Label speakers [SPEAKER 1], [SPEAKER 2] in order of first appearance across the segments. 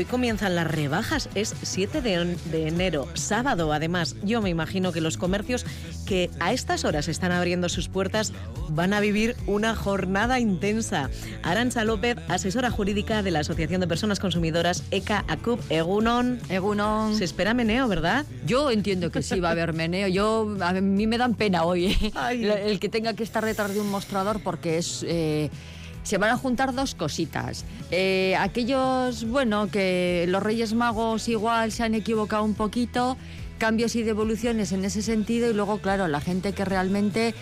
[SPEAKER 1] Hoy comienzan las rebajas, es 7 de, enero, sábado además. Yo me imagino que los comercios que a estas horas están abriendo sus puertas van a vivir una jornada intensa. Arancha López, asesora jurídica de la Asociación de Personas Consumidoras ECA ACUP, Egunon.
[SPEAKER 2] Egunon.
[SPEAKER 1] Se espera meneo, ¿verdad?
[SPEAKER 2] Yo entiendo que sí va a haber meneo. Yo, a mí me dan pena hoy ¿eh? el que tenga que estar detrás de un mostrador porque es... Eh, se van a juntar dos cositas. Eh, aquellos, bueno, que los Reyes Magos igual se han equivocado un poquito, cambios y devoluciones en ese sentido, y luego, claro, la gente que realmente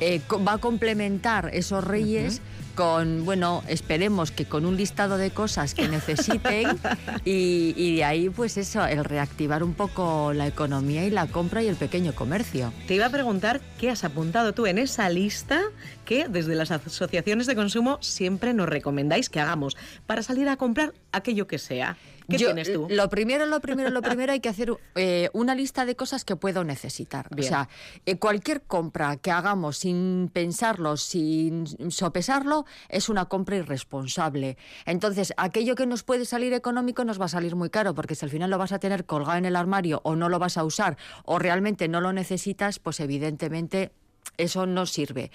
[SPEAKER 2] eh, va a complementar esos Reyes con, bueno, esperemos que con un listado de cosas que necesiten y, de ahí, pues eso, el reactivar un poco la economía y la compra y el pequeño comercio.
[SPEAKER 1] Te iba a preguntar qué has apuntado tú en esa lista que desde las asociaciones de consumo siempre nos recomendáis que hagamos para salir a comprar aquello que sea. ¿Qué tienes tú?
[SPEAKER 2] Lo primero, lo primero, lo primero hay que hacer eh, una lista de cosas que puedo necesitar. O sea, eh, cualquier compra que hagamos sin pensarlo, sin sopesarlo, es una compra irresponsable. Entonces, aquello que nos puede salir económico nos va a salir muy caro, porque si al final lo vas a tener colgado en el armario o no lo vas a usar o realmente no lo necesitas, pues evidentemente eso no sirve.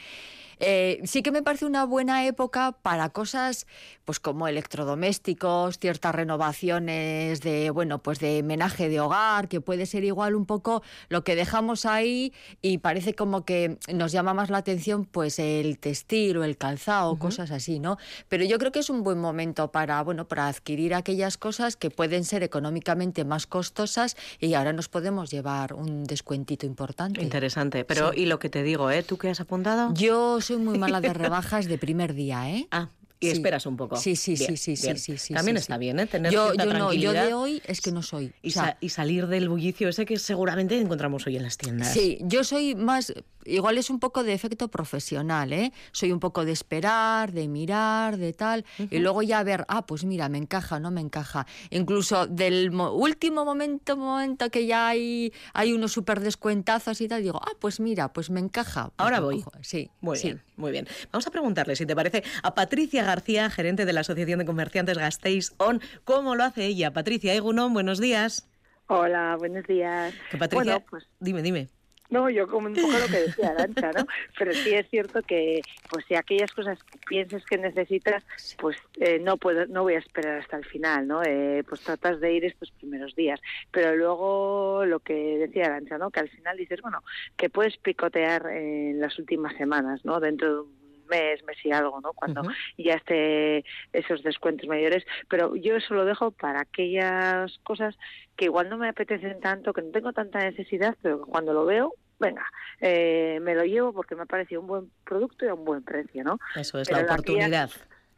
[SPEAKER 2] Eh, sí que me parece una buena época para cosas pues como electrodomésticos, ciertas renovaciones de, bueno, pues de menaje de hogar, que puede ser igual un poco lo que dejamos ahí y parece como que nos llama más la atención pues el textil o el calzado, cosas así, ¿no? Pero yo creo que es un buen momento para, bueno, para adquirir aquellas cosas que pueden ser económicamente más costosas y ahora nos podemos llevar un descuentito importante.
[SPEAKER 1] Interesante. Pero, y lo que te digo, ¿eh? ¿Tú qué has apuntado?
[SPEAKER 2] Yo soy muy mala de rebajas de primer día, ¿eh?
[SPEAKER 1] Ah, y esperas un poco.
[SPEAKER 2] Sí, sí, sí, sí, sí, sí,
[SPEAKER 1] También está bien, ¿eh? Tener
[SPEAKER 2] yo,
[SPEAKER 1] yo
[SPEAKER 2] no, yo de hoy es que no soy.
[SPEAKER 1] Y, y, salir del bullicio ese que seguramente encontramos hoy en las tiendas.
[SPEAKER 2] Sí, yo soy más, igual es un poco de efecto profesional, ¿eh? Soy un poco de esperar, de mirar, de tal, y luego ya ver, ah, pues mira, me encaja, no me encaja. Incluso del último momento, momento que ya hay, hay unos súper descuentazos y tal, digo, ah, pues mira, pues me encaja. Pues
[SPEAKER 1] Ahora voy.
[SPEAKER 2] Sí,
[SPEAKER 1] muy bien, muy bien. Vamos a preguntarle, si te parece, a Patricia García, gerente de la Asociación de Comerciantes Gasteiz On, ¿cómo lo hace ella? Patricia Egunon, buenos días.
[SPEAKER 3] Hola, buenos días.
[SPEAKER 1] Patricia, pues, dime, dime.
[SPEAKER 3] No, yo como un poco lo que decía Arancha, ¿no? Pero sí es cierto que, pues si aquellas cosas que pienses que necesitas, pues eh, no puedo, no voy a esperar hasta el final, ¿no? Eh, pues tratas de ir estos primeros días. Pero luego lo que decía Arancha, ¿no? Que al final dices, bueno, que puedes picotear en las últimas semanas, ¿no? Dentro de un mes, mes y algo, ¿no? Cuando ya esté esos descuentos mayores. Pero yo eso lo dejo para aquellas cosas que igual no me apetecen tanto, que no tengo tanta necesidad, pero cuando lo veo, venga, eh, me lo llevo porque me ha parecido un buen producto y a un buen precio, ¿no?
[SPEAKER 1] Eso es la oportunidad.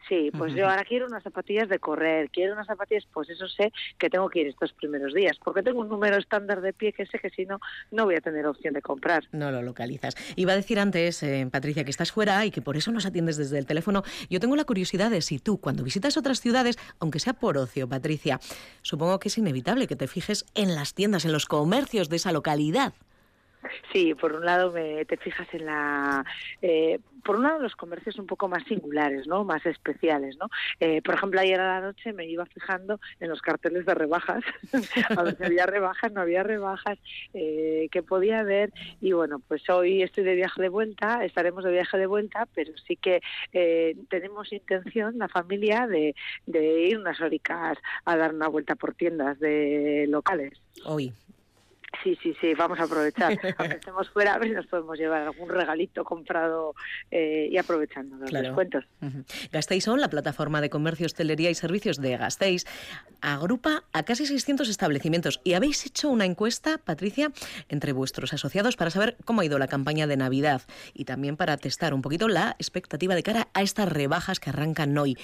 [SPEAKER 3] Sí, pues yo ahora quiero unas zapatillas de correr, quiero unas zapatillas, pues eso sé que tengo que ir estos primeros días, porque tengo un número estándar de pie que sé que si no, no voy a tener opción de comprar.
[SPEAKER 1] No lo localizas. Iba a decir antes, eh, Patricia, que estás fuera y que por eso nos atiendes desde el teléfono. Yo tengo la curiosidad de si tú, cuando visitas otras ciudades, aunque sea por ocio, Patricia, supongo que es inevitable que te fijes en las tiendas, en los comercios de esa localidad.
[SPEAKER 3] Sí, por un lado me, te fijas en la... Eh, por un lado los comercios un poco más singulares, ¿no? Más especiales, ¿no? Eh, por ejemplo, ayer a la noche me iba fijando en los carteles de rebajas, a ver había rebajas, no había rebajas, eh, que podía haber. Y bueno, pues hoy estoy de viaje de vuelta, estaremos de viaje de vuelta, pero sí que eh, tenemos intención, la familia, de, de ir unas horicas a dar una vuelta por tiendas de locales.
[SPEAKER 1] Hoy,
[SPEAKER 3] Sí, sí, sí, vamos a aprovechar. Aunque estemos fuera, a ver si nos podemos llevar algún regalito comprado eh, y aprovechando los descuentos.
[SPEAKER 1] Gasteiz son la plataforma de comercio, hostelería y servicios de Gasteiz. Agrupa a casi 600 establecimientos y habéis hecho una encuesta, Patricia, entre vuestros asociados para saber cómo ha ido la campaña de Navidad y también para testar un poquito la expectativa de cara a estas rebajas que arrancan hoy.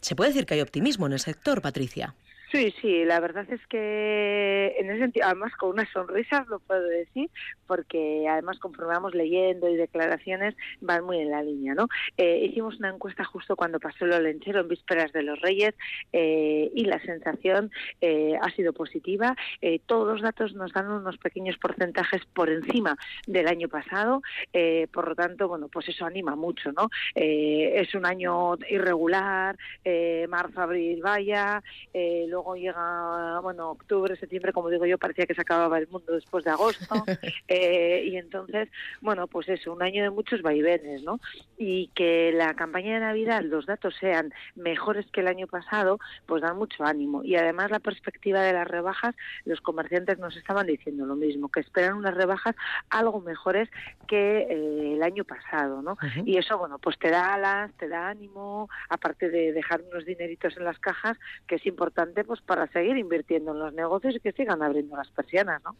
[SPEAKER 1] ¿Se puede decir que hay optimismo en el sector, Patricia?
[SPEAKER 3] Sí, sí, la verdad es que en ese sentido, además con una sonrisa lo puedo decir, porque además conformamos leyendo y declaraciones van muy en la línea, ¿no? Eh, hicimos una encuesta justo cuando pasó lo lenchero en vísperas de los Reyes eh, y la sensación eh, ha sido positiva. todos los datos nos dan unos pequeños porcentajes por encima del año pasado, por lo tanto, bueno, pues eso anima mucho, ¿no? es un año irregular, marzo, abril, vaya, luego llega, bueno, octubre, septiembre, como digo yo, parecía que se acababa el mundo después de agosto. Eh, y entonces, bueno, pues eso, un año de muchos vaivenes, ¿no? Y que la campaña de Navidad, los datos sean mejores que el año pasado, pues dan mucho ánimo. Y además la perspectiva de las rebajas, los comerciantes nos estaban diciendo lo mismo, que esperan unas rebajas algo mejores que eh, el año pasado, ¿no? Y eso, bueno, pues te da alas, te da ánimo, aparte de dejar unos dineritos en las cajas, que es importante pues para seguir invirtiendo en los negocios y que sigan abriendo las persianas, ¿no?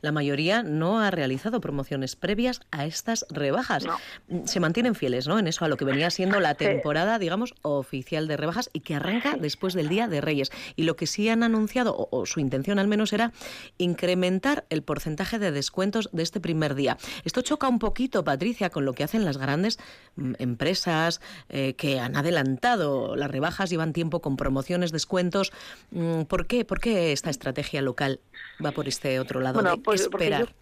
[SPEAKER 1] La mayoría no ha realizado promociones previas a estas rebajas. Mm, se mantienen fieles, ¿no? En eso a lo que venía siendo la temporada, digamos, oficial de rebajas y que arranca después del Día de Reyes. Y lo que sí han anunciado, o, o su intención al menos era incrementar el porcentaje de descuentos de este primer día. Esto choca un poquito, Patricia, con lo que hacen las grandes mm, empresas eh, que han adelantado las rebajas, llevan tiempo con promociones, descuentos. Mm, ¿Por qué? ¿Por qué esta estrategia local va por este otro lado de pues, esperar?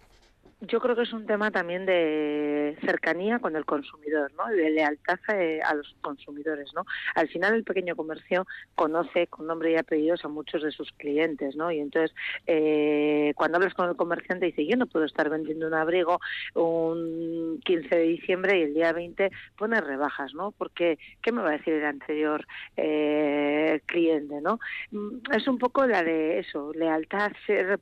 [SPEAKER 3] Yo creo que es un tema también de cercanía con el consumidor, ¿no? Y de lealtad eh, a los consumidores, ¿no? Al final el pequeño comercio conoce con nombre y apellidos a muchos de sus clientes, ¿no? Y entonces eh, cuando hablas con el comerciante dice yo no puedo estar vendiendo un abrigo un 15 de diciembre y el día 20 pone rebajas, ¿no? Porque qué me va a decir el anterior eh, cliente, ¿no? Mm, es un poco la de eso, lealtad, ser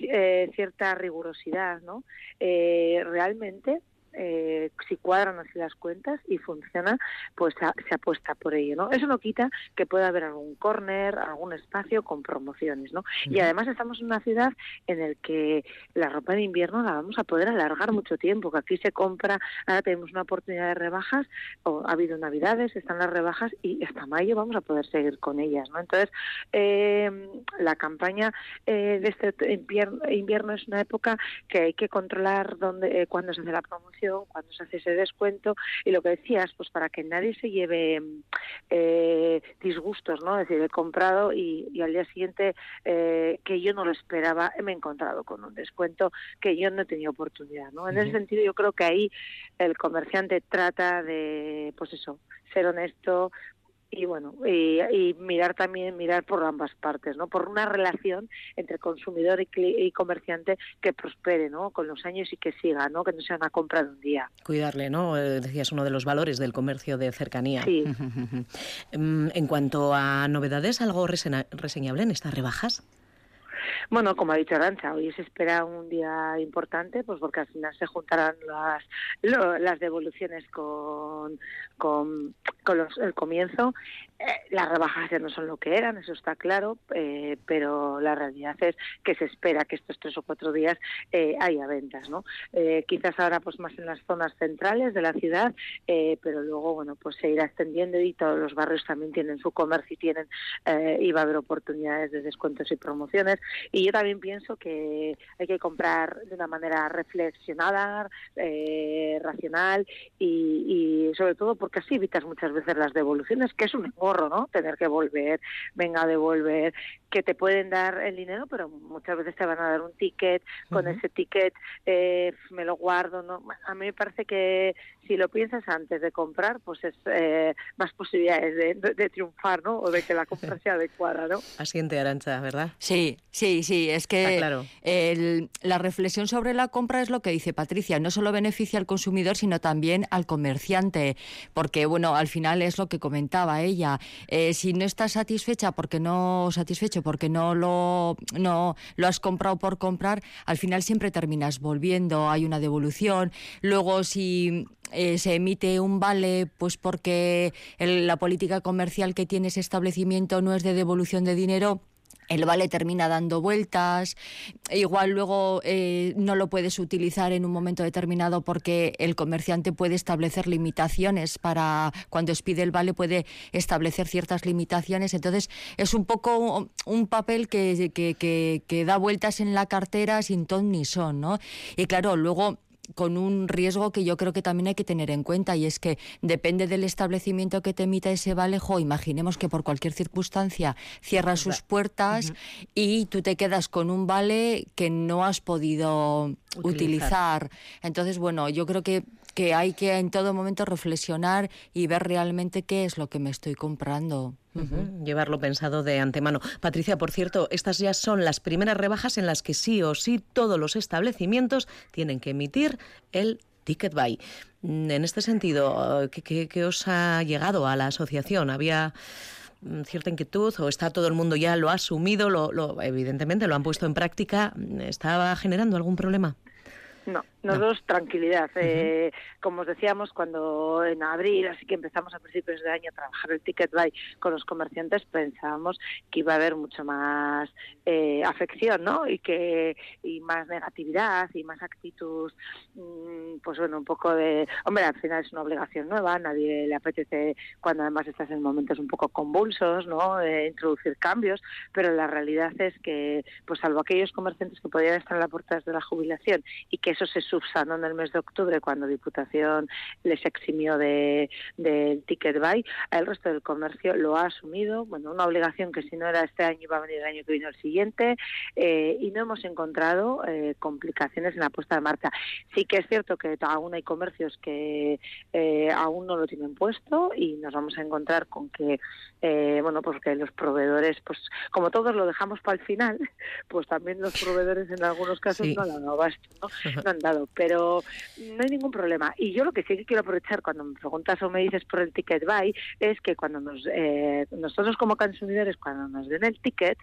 [SPEAKER 3] eh, cierta rigurosidad, ¿no? Eh, realmente eh, si cuadran así las cuentas y funciona, pues se apuesta por ello, ¿no? Eso no quita que pueda haber algún corner, algún espacio con promociones, ¿no? Y además estamos en una ciudad en el que la ropa de invierno la vamos a poder alargar mucho tiempo, que aquí se compra, ahora tenemos una oportunidad de rebajas, o ha habido navidades, están las rebajas y hasta mayo vamos a poder seguir con ellas, ¿no? Entonces, eh, la campaña eh, de este invierno, es una época que hay que controlar dónde, eh, cuándo se hace la promoción cuando se hace ese descuento y lo que decías, pues para que nadie se lleve eh, disgustos, ¿no? Es decir, he comprado y, al día siguiente eh, que yo no lo esperaba, me he encontrado con un descuento que yo no he tenido oportunidad, ¿no? En ese sentido yo creo que ahí el comerciante trata de, pues eso, ser honesto, y bueno y, mirar también mirar por ambas partes no por una relación entre consumidor y, comerciante que prospere no con los años y que siga no que no sea una compra de un día.
[SPEAKER 1] Cuidarle no eh, decías uno de los valores del comercio de cercanía. Sí. Em, en cuanto a novedades algo reseñable en estas rebajas
[SPEAKER 3] bueno, como ha dicho Arancha, hoy se espera un día importante, pues porque al final se juntarán las, las devoluciones con, con, el comienzo. Eh, las rebajas ya no son lo que eran, eso está claro, eh, pero la realidad es que se espera que estos tres o cuatro días eh, haya ventas, ¿no? quizás ahora pues más en las zonas centrales de la ciudad, pero luego, bueno, pues se irá extendiendo y todos los barrios también tienen su comercio y tienen, y va a haber oportunidades de descuentos y promociones. Y yo también pienso que hay que comprar de una manera reflexionada, racional y, y sobre todo porque así evitas muchas veces las devoluciones, que es un engorro, ¿no? Tener que volver, venga a devolver, que te pueden dar el dinero, pero muchas veces te van a dar un ticket, con ese ticket eh, me lo guardo, ¿no? A mí me parece que si lo piensas antes de comprar, pues es eh, más posibilidades de, triunfar, ¿no? O de que la compra sea adecuada, ¿no?
[SPEAKER 1] Asiente Arancha, ¿verdad?
[SPEAKER 2] Sí, sí, sí, es que claro. la reflexión sobre la compra es lo que dice Patricia, no solo beneficia al consumidor, sino también al comerciante, porque, bueno, al final es lo que comentaba ella, eh, si no estás satisfecha porque no satisfecho porque no lo, no lo has comprado por comprar, al final siempre terminas volviendo, hay una devolución. Luego, si eh, se emite un vale, pues porque la política comercial que tiene ese establecimiento no es de devolución de dinero, el vale termina dando vueltas, igual luego eh, no lo puedes utilizar en un momento determinado porque el comerciante puede establecer limitaciones para cuando expide el vale puede establecer ciertas limitaciones, entonces es un poco un papel que, que, que da vueltas en la cartera sin ton ni son, ¿no? Y claro, luego con un riesgo que yo creo que también hay que tener en cuenta y es que depende del establecimiento que te emita ese valejo, imaginemos que por cualquier circunstancia cierra sus puertas y tú te quedas con un vale que no has podido utilizar. Entonces, bueno, yo creo que que hay que en todo momento reflexionar y ver realmente qué es lo que me estoy comprando.
[SPEAKER 1] Llevarlo pensado de antemano. Patricia, por cierto, estas ya son las primeras rebajas en las que sí o sí todos los establecimientos tienen que emitir el Ticket Buy. Mm, en este sentido, ¿qué, os ha llegado a la asociación? ¿Había mm, cierta inquietud o está todo el mundo ya lo ha asumido, lo, evidentemente lo han puesto en práctica? ¿Estaba generando algún problema?
[SPEAKER 3] No, nosotros tranquilidad. Eh, como os decíamos, cuando en abril, así que empezamos a principios de año a trabajar el ticket buy con los comerciantes, pensábamos que iba a haber mucho más eh, afección, ¿no? Y que y más negatividad y más actitud, mm, pues bueno, un poco de, hombre, al final es una obligación nueva, nadie le apetece cuando además estás en momentos un poco convulsos, ¿no? Introducir cambios, pero la realidad es que, pues salvo aquellos comerciantes que podían estar en las puertas de la jubilación y que eso se subsanó en el mes de octubre cuando Diputación les eximió del de, ticket buy. El resto del comercio lo ha asumido, bueno, una obligación que si no era este año iba a venir el año que viene el siguiente eh, y no hemos encontrado eh, complicaciones en la puesta de marcha. Sí que es cierto que aún hay comercios que eh, aún no lo tienen puesto y nos vamos a encontrar con que, bueno, pues que los proveedores, pues como todos lo dejamos para el final, pues también los proveedores en algunos casos no lo han dado ¿no? no han dado, pero no hay ningún problema. Y yo lo que sí que quiero aprovechar cuando me preguntas o me dices por el ticket buy es que cuando nos, eh, nosotros como consumidores, cuando nos den el ticket,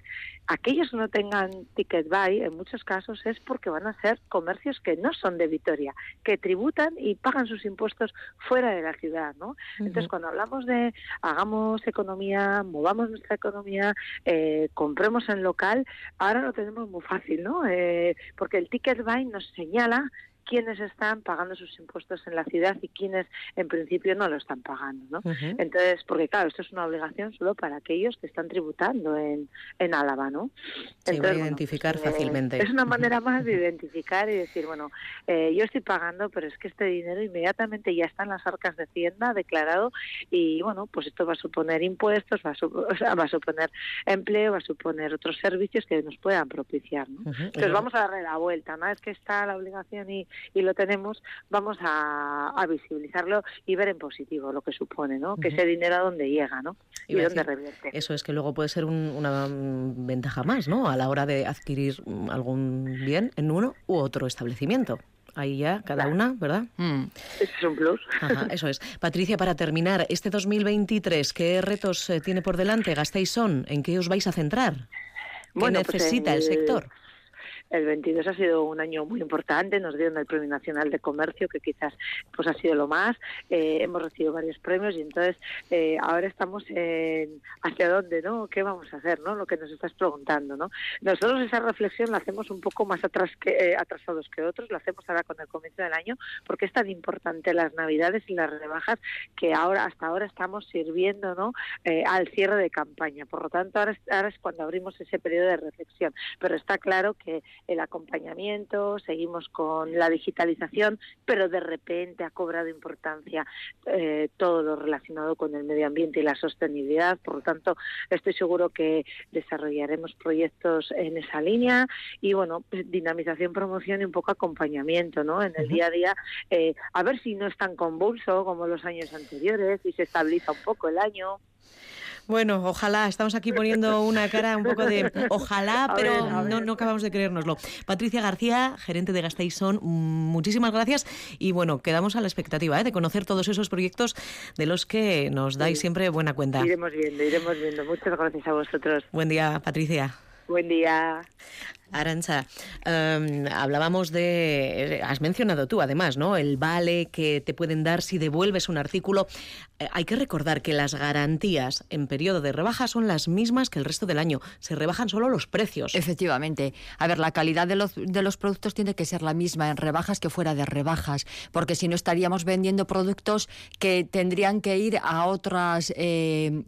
[SPEAKER 3] aquellos que no tengan ticket buy, en muchos casos es porque van a ser comercios que no son de Vitoria, que tributan y pagan sus impuestos fuera de la ciudad, ¿no? Entonces, cuando hablamos de hagamos economía, movamos nuestra economía, eh, compremos en local, ahora lo tenemos muy fácil, ¿no? Eh, porque el ticket buy nos señala quiénes están pagando sus impuestos en la ciudad y quiénes en principio no lo están pagando, ¿no? Entonces, porque claro, esto es una obligación solo para aquellos que están tributando en, en Álava, ¿no?
[SPEAKER 1] Entonces, identificar pues, fácilmente.
[SPEAKER 3] Es una manera más de identificar y decir, bueno, eh, yo estoy pagando, pero es que este dinero inmediatamente ya está en las arcas de Hacienda declarado y bueno, pues esto va a suponer impuestos, va a, va a suponer empleo, va a suponer otros servicios que nos puedan propiciar, ¿no? Entonces vamos a darle la vuelta, una vez que está la obligación y, y lo tenemos, vamos a, visibilizarlo y ver en positivo lo que supone, ¿no? Que ese dinero a dónde llega, ¿no? Y, dónde revierte.
[SPEAKER 1] Eso es que luego puede ser una ventaja más, ¿no? A la hora de adquirir algún bien en uno u otro establecimiento ahí ya, cada una, ¿verdad?
[SPEAKER 3] Mm. es un plus.
[SPEAKER 1] eso es. Patricia, para terminar, este 2023, ¿qué retos eh, tiene por delante Gasteiz Son? ¿En qué os vais a centrar? ¿Qué pues necesita el sector?
[SPEAKER 3] El 22 ha sido un año muy importante, nos dieron el Premio Nacional de Comercio, que quizás pues ha sido lo más. Eh, hemos recibido varios premios y entonces eh, ahora estamos en hacia dónde, ¿no? ¿Qué vamos a hacer, no? Lo que nos estás preguntando, ¿no? Nosotros esa reflexión la hacemos un poco más atrás que, eh, atrasados que otros, la hacemos ahora con el comienzo del año, porque es tan importante las Navidades y las rebajas que ahora hasta ahora estamos sirviendo, ¿no? al cierre de campaña. Por lo tanto, ahora ahora es cuando abrimos ese periodo de reflexión. Pero está claro que el acompañamiento, seguimos con la digitalización, pero de repente ha cobrado importancia eh, todo lo relacionado con el medio ambiente y la sostenibilidad. Por lo tanto, estoy seguro que desarrollaremos proyectos en esa línea y, bueno, pues, dinamización, promoción y un poco acompañamiento ¿no? en el día a día, eh, a ver si no es tan convulso como los años anteriores y se estabiliza un poco el año.
[SPEAKER 1] Bueno, ojalá, estamos aquí poniendo una cara un poco de ojalá, pero No, no acabamos de creérnoslo. Patricia García, gerente de Gasteizón, muchísimas gracias y bueno, quedamos a la expectativa ¿eh? de conocer todos esos proyectos de los que nos dais siempre buena cuenta.
[SPEAKER 3] Iremos viendo, iremos viendo. Muchas gracias a vosotros.
[SPEAKER 1] Buen día, Patricia.
[SPEAKER 3] Buen día.
[SPEAKER 1] Arancha, em, hablábamos de, has mencionado tú además, ¿no? El vale que te pueden dar si devuelves un artículo. Eh, hay que recordar que las garantías en periodo de rebaja son las mismas que el resto del año. Se rebajan solo los precios.
[SPEAKER 2] Efectivamente. A ver, la calidad de los, de los productos tiene que ser la misma en rebajas que fuera de rebajas, porque si no estaríamos vendiendo productos que tendrían que ir a otras eh,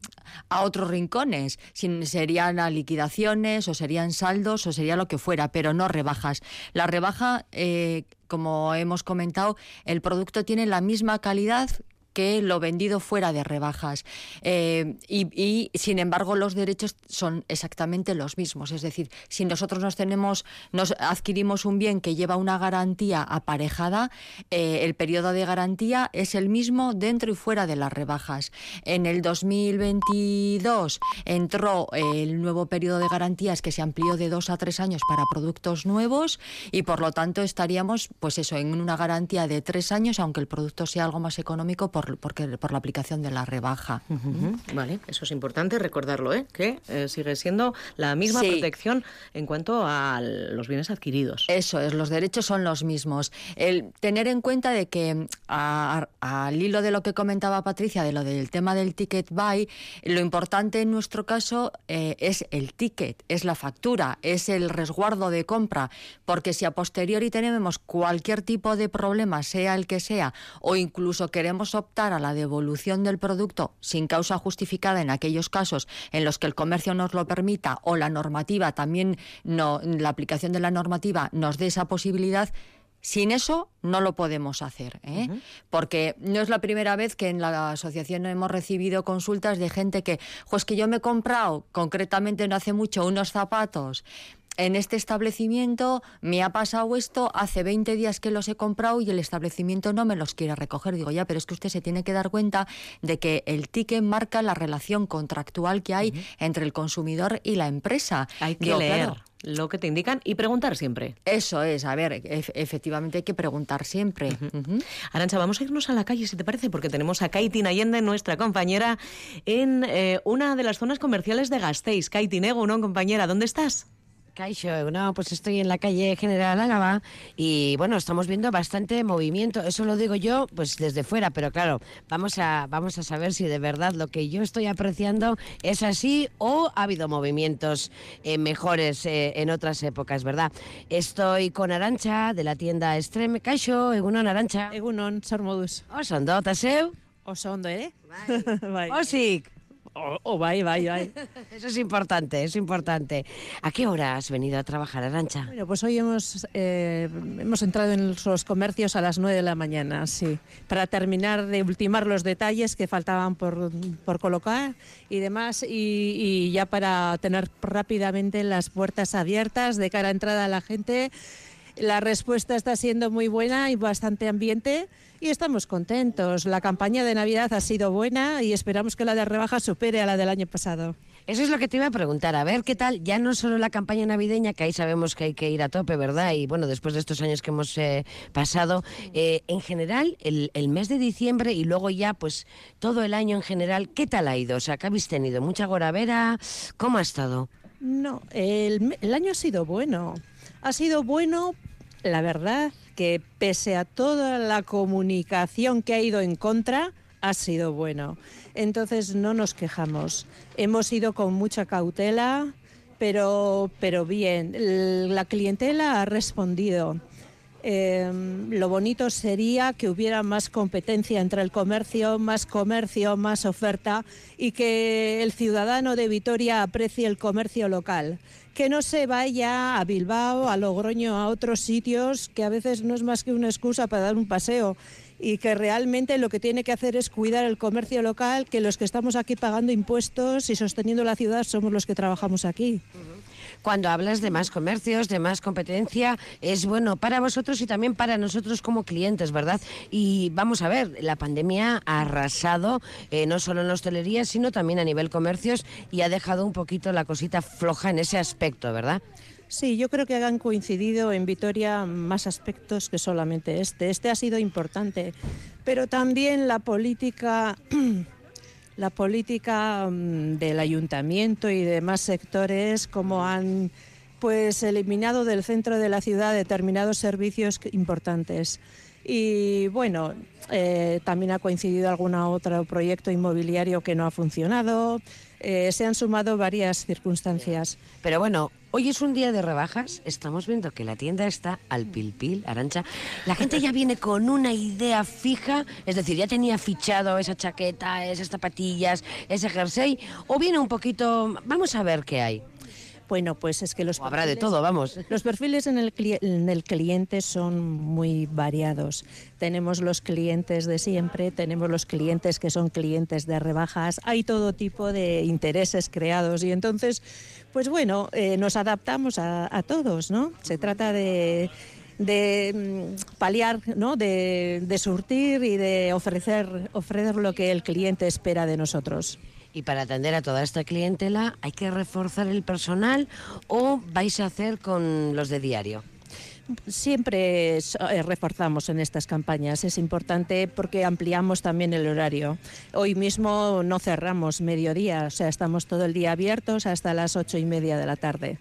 [SPEAKER 2] a otros rincones. serían a liquidaciones o serían saldos o sería lo que fuera, pero no rebajas. La rebaja, eh, como hemos comentado, el producto tiene la misma calidad que lo vendido fuera de rebajas. Eh, y, sin embargo, los derechos son exactamente los mismos. Es decir, si nosotros nos tenemos, nos adquirimos un bien que lleva una garantía aparejada, eh, el periodo de garantía es el mismo dentro y fuera de las rebajas. En el 2022 entró el nuevo periodo de garantías que se amplió de dos a tres años para productos nuevos y por lo tanto estaríamos, pues eso, en una garantía de tres años, aunque el producto sea algo más económico por, porque, por la aplicación de la rebaja.
[SPEAKER 1] Vale, eso es importante recordarlo, ¿eh? que eh, sigue siendo la misma protección en cuanto a los bienes adquiridos.
[SPEAKER 2] Eso es, los derechos son los mismos. El tener en cuenta de que al hilo de lo que comentaba Patricia, de lo del tema del ticket buy, lo importante en nuestro caso eh, es el ticket, es la factura, es el resguardo de compra, porque si a posteriori tenemos cualquier tipo de problema, sea el que sea, o incluso queremos optar a la devolución del producto sin causa justificada en aquellos casos en los que el comercio nos lo permita o la normativa también no la aplicación de la normativa nos dé esa posibilidad sin eso no lo podemos hacer, ¿eh? porque no es la primera vez que en la asociación hemos recibido consultas de gente que, pues que yo me he comprado concretamente no hace mucho unos zapatos en este establecimiento me ha pasado esto, hace 20 días que los he comprado y el establecimiento no me los quiere recoger. Digo, ya, pero es que usted se tiene que dar cuenta de que el ticket marca la relación contractual que hay entre el consumidor y la empresa.
[SPEAKER 1] Hay que leer. lo que te indican y preguntar siempre.
[SPEAKER 2] Eso es, a ver, efectivamente hay que preguntar siempre.
[SPEAKER 1] Arancha, vamos a irnos a la calle, si te parece, porque tenemos a Kaitin Allende, nuestra compañera, en eh, una de las zonas comerciales de Gasteiz. Kaitin, ¿no, compañera? ¿Dónde estás?
[SPEAKER 4] Caixo, no, pues estoy en la calle General Álava y bueno, estamos viendo bastante movimiento. Eso lo digo yo, pues desde fuera, pero claro, vamos a, vamos a saber si de verdad lo que yo estoy apreciando es así o ha habido movimientos eh, mejores eh, en otras épocas, ¿verdad? Estoy con Arancha de la tienda Extreme. Caixo, Egunon Arancha.
[SPEAKER 5] Egunon, Sormodus.
[SPEAKER 4] Osondo, taseu?
[SPEAKER 5] Osondo, eh?
[SPEAKER 4] Bai. Osik.
[SPEAKER 5] Oh, oh, vaya, vaya.
[SPEAKER 4] Eso es importante, es importante. ¿A qué hora has venido a trabajar, Arancha?
[SPEAKER 5] Bueno, pues hoy hemos, eh, hemos entrado en los comercios a las 9 de la mañana, sí, para terminar de ultimar los detalles que faltaban por, por colocar y demás, y, y ya para tener rápidamente las puertas abiertas de cara a entrada a la gente. La respuesta está siendo muy buena y bastante ambiente y estamos contentos. La campaña de Navidad ha sido buena y esperamos que la de rebaja supere a la del año pasado.
[SPEAKER 4] Eso es lo que te iba a preguntar, a ver qué tal, ya no solo la campaña navideña, que ahí sabemos que hay que ir a tope, ¿verdad? Y bueno, después de estos años que hemos eh, pasado, eh, en general, el, mes de diciembre y luego ya, pues todo el año en general, ¿qué tal ha ido? O sea, ¿qué habéis tenido? ¿Mucha goravera? ¿Cómo ha estado?
[SPEAKER 5] No, el, el año ha sido bueno. Ha sido bueno, la verdad, que pese a toda la comunicación que ha ido en contra, ha sido bueno. Entonces no nos quejamos. Hemos ido con mucha cautela, pero, pero bien. La clientela ha respondido. Em, lo bonito sería que hubiera más competencia entre el comercio, más comercio, más oferta y que el ciudadano de Vitoria aprecie el comercio local. Que no se vaya a Bilbao, a Logroño, a otros sitios, que a veces no es más que una excusa para dar un paseo y que realmente lo que tiene que hacer es cuidar el comercio local, que los que estamos aquí pagando impuestos y sosteniendo la ciudad somos los que trabajamos aquí
[SPEAKER 4] cuando hablas de más comercios, de más competencia, es bueno para vosotros y también para nosotros como clientes, ¿verdad? Y vamos a ver, la pandemia ha arrasado eh, no solo en la hostelería, sino también a nivel comercios y ha dejado un poquito la cosita floja en ese aspecto, ¿verdad?
[SPEAKER 5] Sí, yo creo que han coincidido en Vitoria más aspectos que solamente este. Este ha sido importante, pero también la política la política mm, del ayuntamiento y demás sectores, como han pues eliminado del centro de la ciudad determinados servicios importantes. Y bueno, eh, también ha coincidido algún otro proyecto inmobiliario que no ha funcionado. Eh, se han sumado varias circunstancias.
[SPEAKER 4] Pero bueno, hoy es un día de rebajas. Estamos viendo que la tienda está al pilpil, Arancha. La gente ya viene con una idea fija, es decir, ya tenía fichado esa chaqueta, esas zapatillas, ese jersey, o viene un poquito. Vamos a ver qué hay.
[SPEAKER 5] Bueno, pues es que los
[SPEAKER 4] habrá de todo, vamos.
[SPEAKER 5] Los perfiles en el, en el cliente son muy variados. Tenemos los clientes de siempre, tenemos los clientes que son clientes de rebajas, hay todo tipo de intereses creados y entonces, pues bueno, eh, nos adaptamos a, a todos, ¿no? Se trata de de mm, paliar, ¿no? de, de surtir y de ofrecer, ofrecer lo que el cliente espera de nosotros.
[SPEAKER 4] Y para atender a toda esta clientela, ¿hay que reforzar el personal o vais a hacer con los de diario?
[SPEAKER 5] Siempre eh, reforzamos en estas campañas. Es importante porque ampliamos también el horario. Hoy mismo no cerramos mediodía, o sea, estamos todo el día abiertos hasta las ocho y media de la tarde.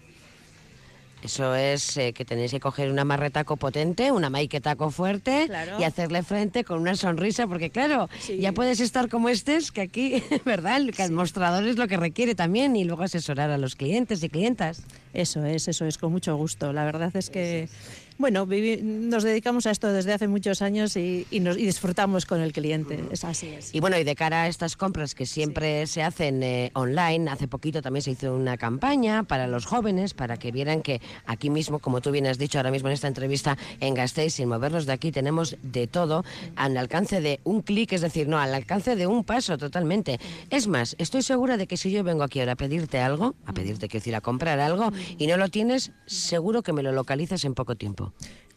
[SPEAKER 4] Eso es eh, que tenéis que coger una marretaco potente, una maiquetaco fuerte y hacerle frente con una sonrisa, porque claro, ya puedes estar como estés, que aquí, ¿verdad? Que el mostrador es lo que requiere también y luego asesorar a los clientes y clientas.
[SPEAKER 5] Eso es, eso es, con mucho gusto. La verdad es que bueno, nos dedicamos a esto desde hace muchos años y, nos, disfrutamos con el cliente. Es así es.
[SPEAKER 4] Y bueno, y de cara a estas compras que siempre se hacen eh, online, hace poquito también se hizo una campaña para los jóvenes, para que vieran que aquí mismo, como tú bien has dicho ahora mismo en esta entrevista en Gasteiz, sin movernos de aquí, tenemos de todo al alcance de un clic, es decir, no, al alcance de un paso totalmente. Es más, estoy segura de que si yo vengo aquí ahora a pedirte algo, a pedirte, quiero decir, a comprar algo, y no lo tienes, seguro que me lo localizas en poco tiempo.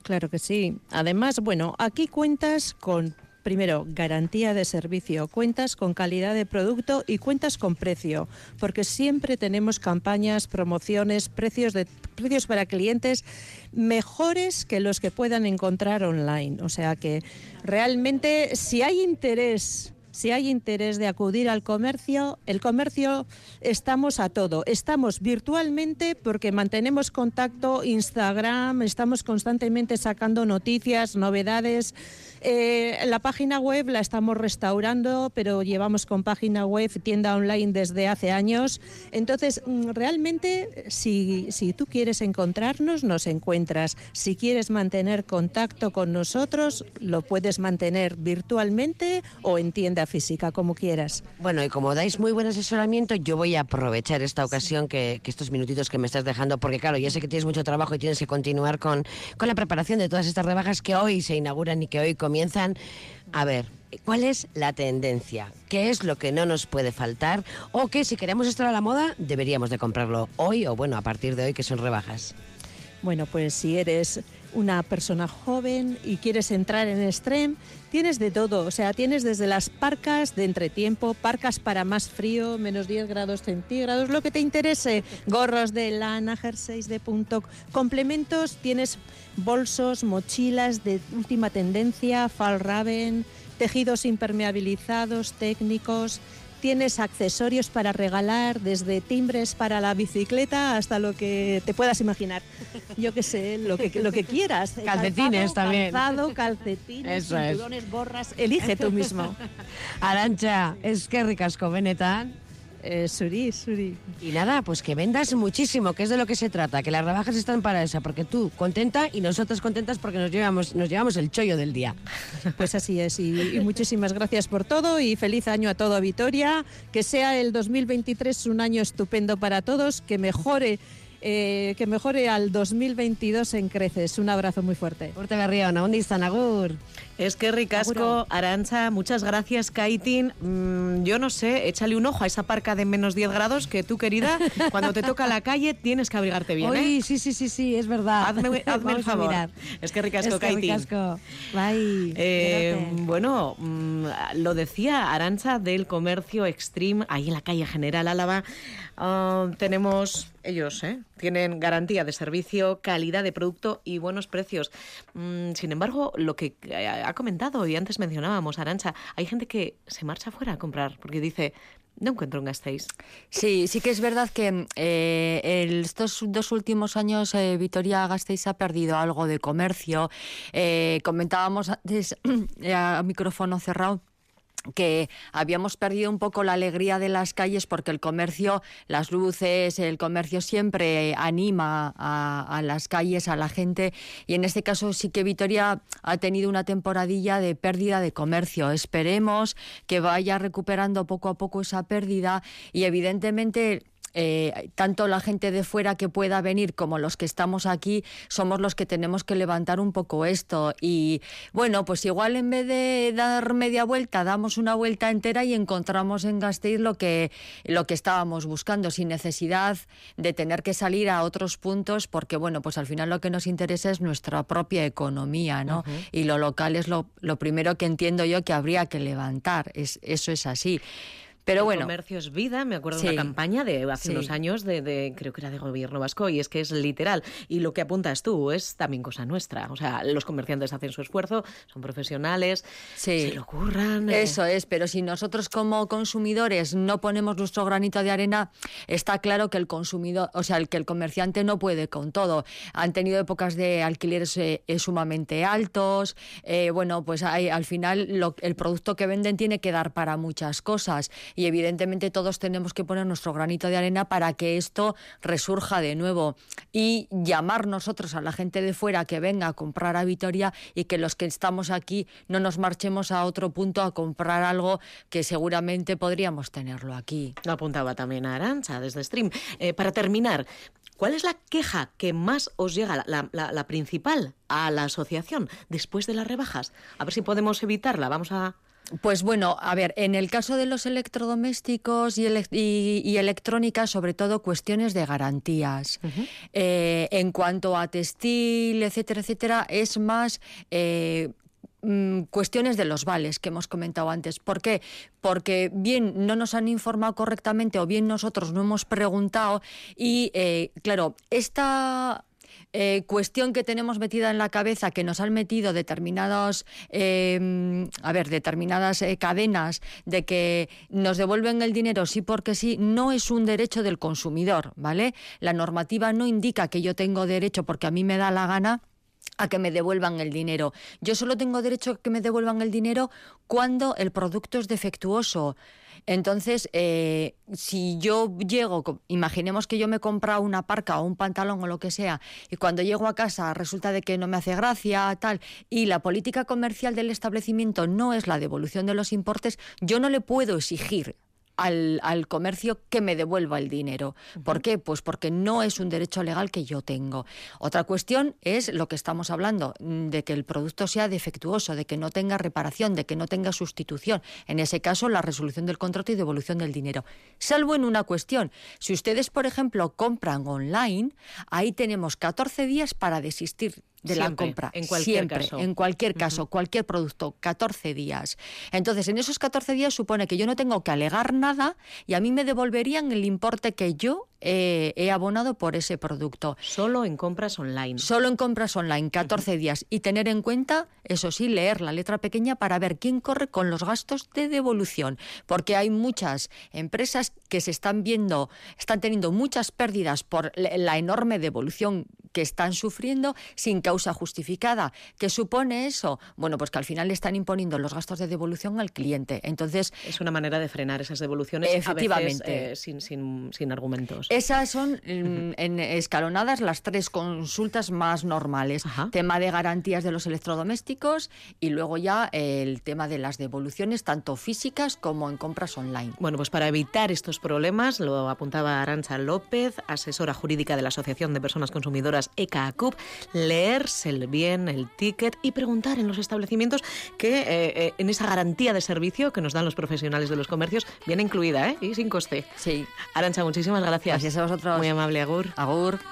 [SPEAKER 5] Claro que sí. Además, bueno, aquí cuentas con Primero, garantía de servicio, cuentas con calidad de producto y cuentas con precio, porque siempre tenemos campañas, promociones, precios de precios para clientes mejores que los que puedan encontrar online. O sea que realmente si hay interés si hay interés de acudir al comercio, el comercio estamos a todo. Estamos virtualmente porque mantenemos contacto, Instagram, estamos constantemente sacando noticias, novedades. Eh, la página web la estamos restaurando, pero llevamos con página web, tienda online desde hace años. Entonces, mm, realmente, si, si tú quieres encontrarnos, nos encuentras. Si quieres mantener contacto con nosotros, lo puedes mantener virtualmente o en tienda física, como quieras.
[SPEAKER 4] Bueno, y como dais muy buen asesoramiento, yo voy a aprovechar esta ocasión que, estos minutitos que me estás dejando, porque claro, ya sé que tienes mucho trabajo y tienes que continuar con, con la preparación de todas estas rebajas que hoy se inauguran y que hoy comienzan. A ver, ¿cuál es la tendencia? ¿Qué es lo que no nos puede faltar? ¿O que si queremos estar a la moda deberíamos de comprarlo hoy o bueno, a partir de hoy que son rebajas?
[SPEAKER 5] Bueno, pues si eres una persona joven y quieres entrar en Stream, tienes de todo. O sea, tienes desde las parcas de entretiempo, parcas para más frío, menos 10 grados centígrados, lo que te interese, gorros de lana, jerseys de punto, complementos, tienes bolsos, mochilas de última tendencia, fall raven, tejidos impermeabilizados, técnicos, tienes accesorios para regalar, desde timbres para la bicicleta hasta lo que te puedas imaginar. Yo qué sé, lo que, lo que quieras.
[SPEAKER 4] Calcetines también.
[SPEAKER 5] Calzado, calcetines, cinturones, borras, elige tú mismo.
[SPEAKER 4] Arancha, es que ricasco, benetan.
[SPEAKER 5] Eh, suri, suri.
[SPEAKER 4] Y nada, pues que vendas muchísimo, que es de lo que se trata, que las rebajas están para eso, porque tú contenta y nosotros contentas porque nos llevamos, nos llevamos el chollo del día.
[SPEAKER 5] Pues así es, y, y muchísimas gracias por todo y feliz año a todo Vitoria, que sea el 2023 un año estupendo para todos, que mejore eh, que mejore al 2022 en creces. Un abrazo muy fuerte.
[SPEAKER 4] Urte Berriona, ¿dónde están, Agur?
[SPEAKER 1] Es que ricasco, Arancha, muchas gracias, Kaitin. Mm, yo no sé, échale un ojo a esa parca de menos 10 grados que tú, querida, cuando te toca la calle tienes que abrigarte bien, ¿eh?
[SPEAKER 4] Sí, sí, sí, sí, es verdad.
[SPEAKER 1] Hazme, el favor. Es que ricasco, es que Ricasco.
[SPEAKER 4] Bye.
[SPEAKER 1] Eh, bueno, mm, lo decía Arancha del comercio Extreme, ahí en la calle General Álava. Ah, tenemos ellos, ¿eh? tienen garantía de servicio, calidad de producto y buenos precios. Mm, sin embargo, lo que eh, ha comentado y antes mencionábamos, Arancha, hay gente que se marcha fuera a comprar porque dice, no encuentro un Gasteiz.
[SPEAKER 2] Sí, sí que es verdad que eh, estos dos últimos años eh, Vitoria Gasteiz ha perdido algo de comercio. comentábamos antes a micrófono cerrado que habíamos perdido un poco la alegría de las calles porque el comercio, las luces, el comercio siempre anima a, las calles, a la gente y en este caso sí que Vitoria ha tenido una temporadilla de pérdida de comercio. Esperemos que vaya recuperando poco a poco esa pérdida y evidentemente eh, tanto la gente de fuera que pueda venir como los que estamos aquí somos los que tenemos que levantar un poco esto. Y bueno, pues igual en vez de dar media vuelta, damos una vuelta entera y encontramos en Gasteiz lo que, lo que estábamos buscando, sin necesidad de tener que salir a otros puntos, porque bueno, pues al final lo que nos interesa es nuestra propia economía, ¿no? Y lo local es lo, lo primero que entiendo yo que habría que levantar. Es, eso es así. Pero bueno.
[SPEAKER 1] comercio es vida, me acuerdo de una campaña de hace unos años, de, creo que era de gobierno vasco, y es que es literal. Y lo que apuntas tú es también cosa nuestra. O sea, los comerciantes hacen su esfuerzo, son profesionales, se lo ocurran.
[SPEAKER 2] Eh. Eso es, pero si nosotros como consumidores no ponemos nuestro granito de arena, está claro que el consumidor, o sea, el que el comerciante no puede con todo. Han tenido épocas de alquileres eh, eh, sumamente altos. bueno, pues hay, al final el producto que venden tiene que dar para muchas cosas y evidentemente todos tenemos que poner nuestro granito de arena para que esto resurja de nuevo y llamar nosotros a la gente de fuera que venga a comprar a Vitoria y que los que estamos aquí no nos marchemos a otro punto a comprar algo que seguramente podríamos tenerlo aquí.
[SPEAKER 1] Lo apuntaba también a Arancha desde Stream. Eh, para terminar, ¿Cuál es la queja que más os llega, la, la, principal, a la asociación después de las rebajas? A ver si podemos evitarla. Vamos a
[SPEAKER 2] pues bueno, a ver, en el caso de los electrodomésticos y, y, electrónica, sobre todo cuestiones de garantías. Eh, en cuanto a textil, etcétera, etcétera, es más eh, mm, cuestiones de los vales que hemos comentado antes. ¿Por qué? Porque bien no nos han informado correctamente o bien nosotros no hemos preguntado y, eh, claro, esta eh, cuestión que tenemos metida en la cabeza, que nos han metido determinados, em, a ver, determinadas eh, cadenas de que nos devuelven el dinero sí porque sí, no es un derecho del consumidor, ¿vale? La normativa no indica que yo tengo derecho porque a mí me da la gana a que me devuelvan el dinero. Yo solo tengo derecho a que me devuelvan el dinero cuando el producto es defectuoso. Entonces, eh, si yo llego, imaginemos que yo me he comprado una parca o un pantalón o lo que sea, y cuando llego a casa resulta de que no me hace gracia, tal, y la política comercial del establecimiento no es la devolución de los importes, yo no le puedo exigir al, comercio que me devuelva el dinero. ¿Por qué? Pues porque no es un derecho legal que yo tengo. Otra cuestión es lo que estamos hablando, mm, de que el producto sea defectuoso, de que no tenga reparación, de que no tenga sustitución. En ese caso, la resolución del contrato y devolución del dinero. Salvo en una cuestión. Si ustedes, por ejemplo, compran online, ahí tenemos 14 días para desistir de la compra. En cualquier caso. en cualquier caso, cualquier producto, 14 días. Entonces, en esos 14 días supone que yo no tengo que alegar nada y a mí me devolverían el importe que yo eh, he abonado por ese producto.
[SPEAKER 1] Solo en compras online.
[SPEAKER 2] Solo en compras online, 14 días. Y tener en cuenta, eso sí, leer la letra pequeña para ver quién corre con los gastos de devolución. Porque hay muchas empresas que se están viendo, están teniendo muchas pérdidas por la enorme devolución que están sufriendo sin causa justificada. ¿Qué supone eso? Bueno, pues que al final le están imponiendo los gastos de devolución al cliente. Entonces.
[SPEAKER 1] Es una manera de frenar esas devoluciones efectivamente. Eh, sin, sin, sin, argumentos.
[SPEAKER 2] Esas son mm, en escalonadas las tres consultas más normales. Tema de garantías de los electrodomésticos y luego ya el tema de las devoluciones, tanto físicas como en compras online.
[SPEAKER 1] Bueno, pues para evitar estos problemas, lo apuntaba Arancha López, asesora jurídica de la Asociación de Personas Consumidoras ECACUP, leerse bien el ticket y preguntar en los establecimientos que eh, eh, en esa garantía de servicio que nos dan los profesionales de los comercios viene incluida ¿eh? y sin coste.
[SPEAKER 2] Sí.
[SPEAKER 1] Arancha, muchísimas gracias.
[SPEAKER 2] Gracias a vosotros.
[SPEAKER 1] Muy amable, Agur.
[SPEAKER 2] Agur.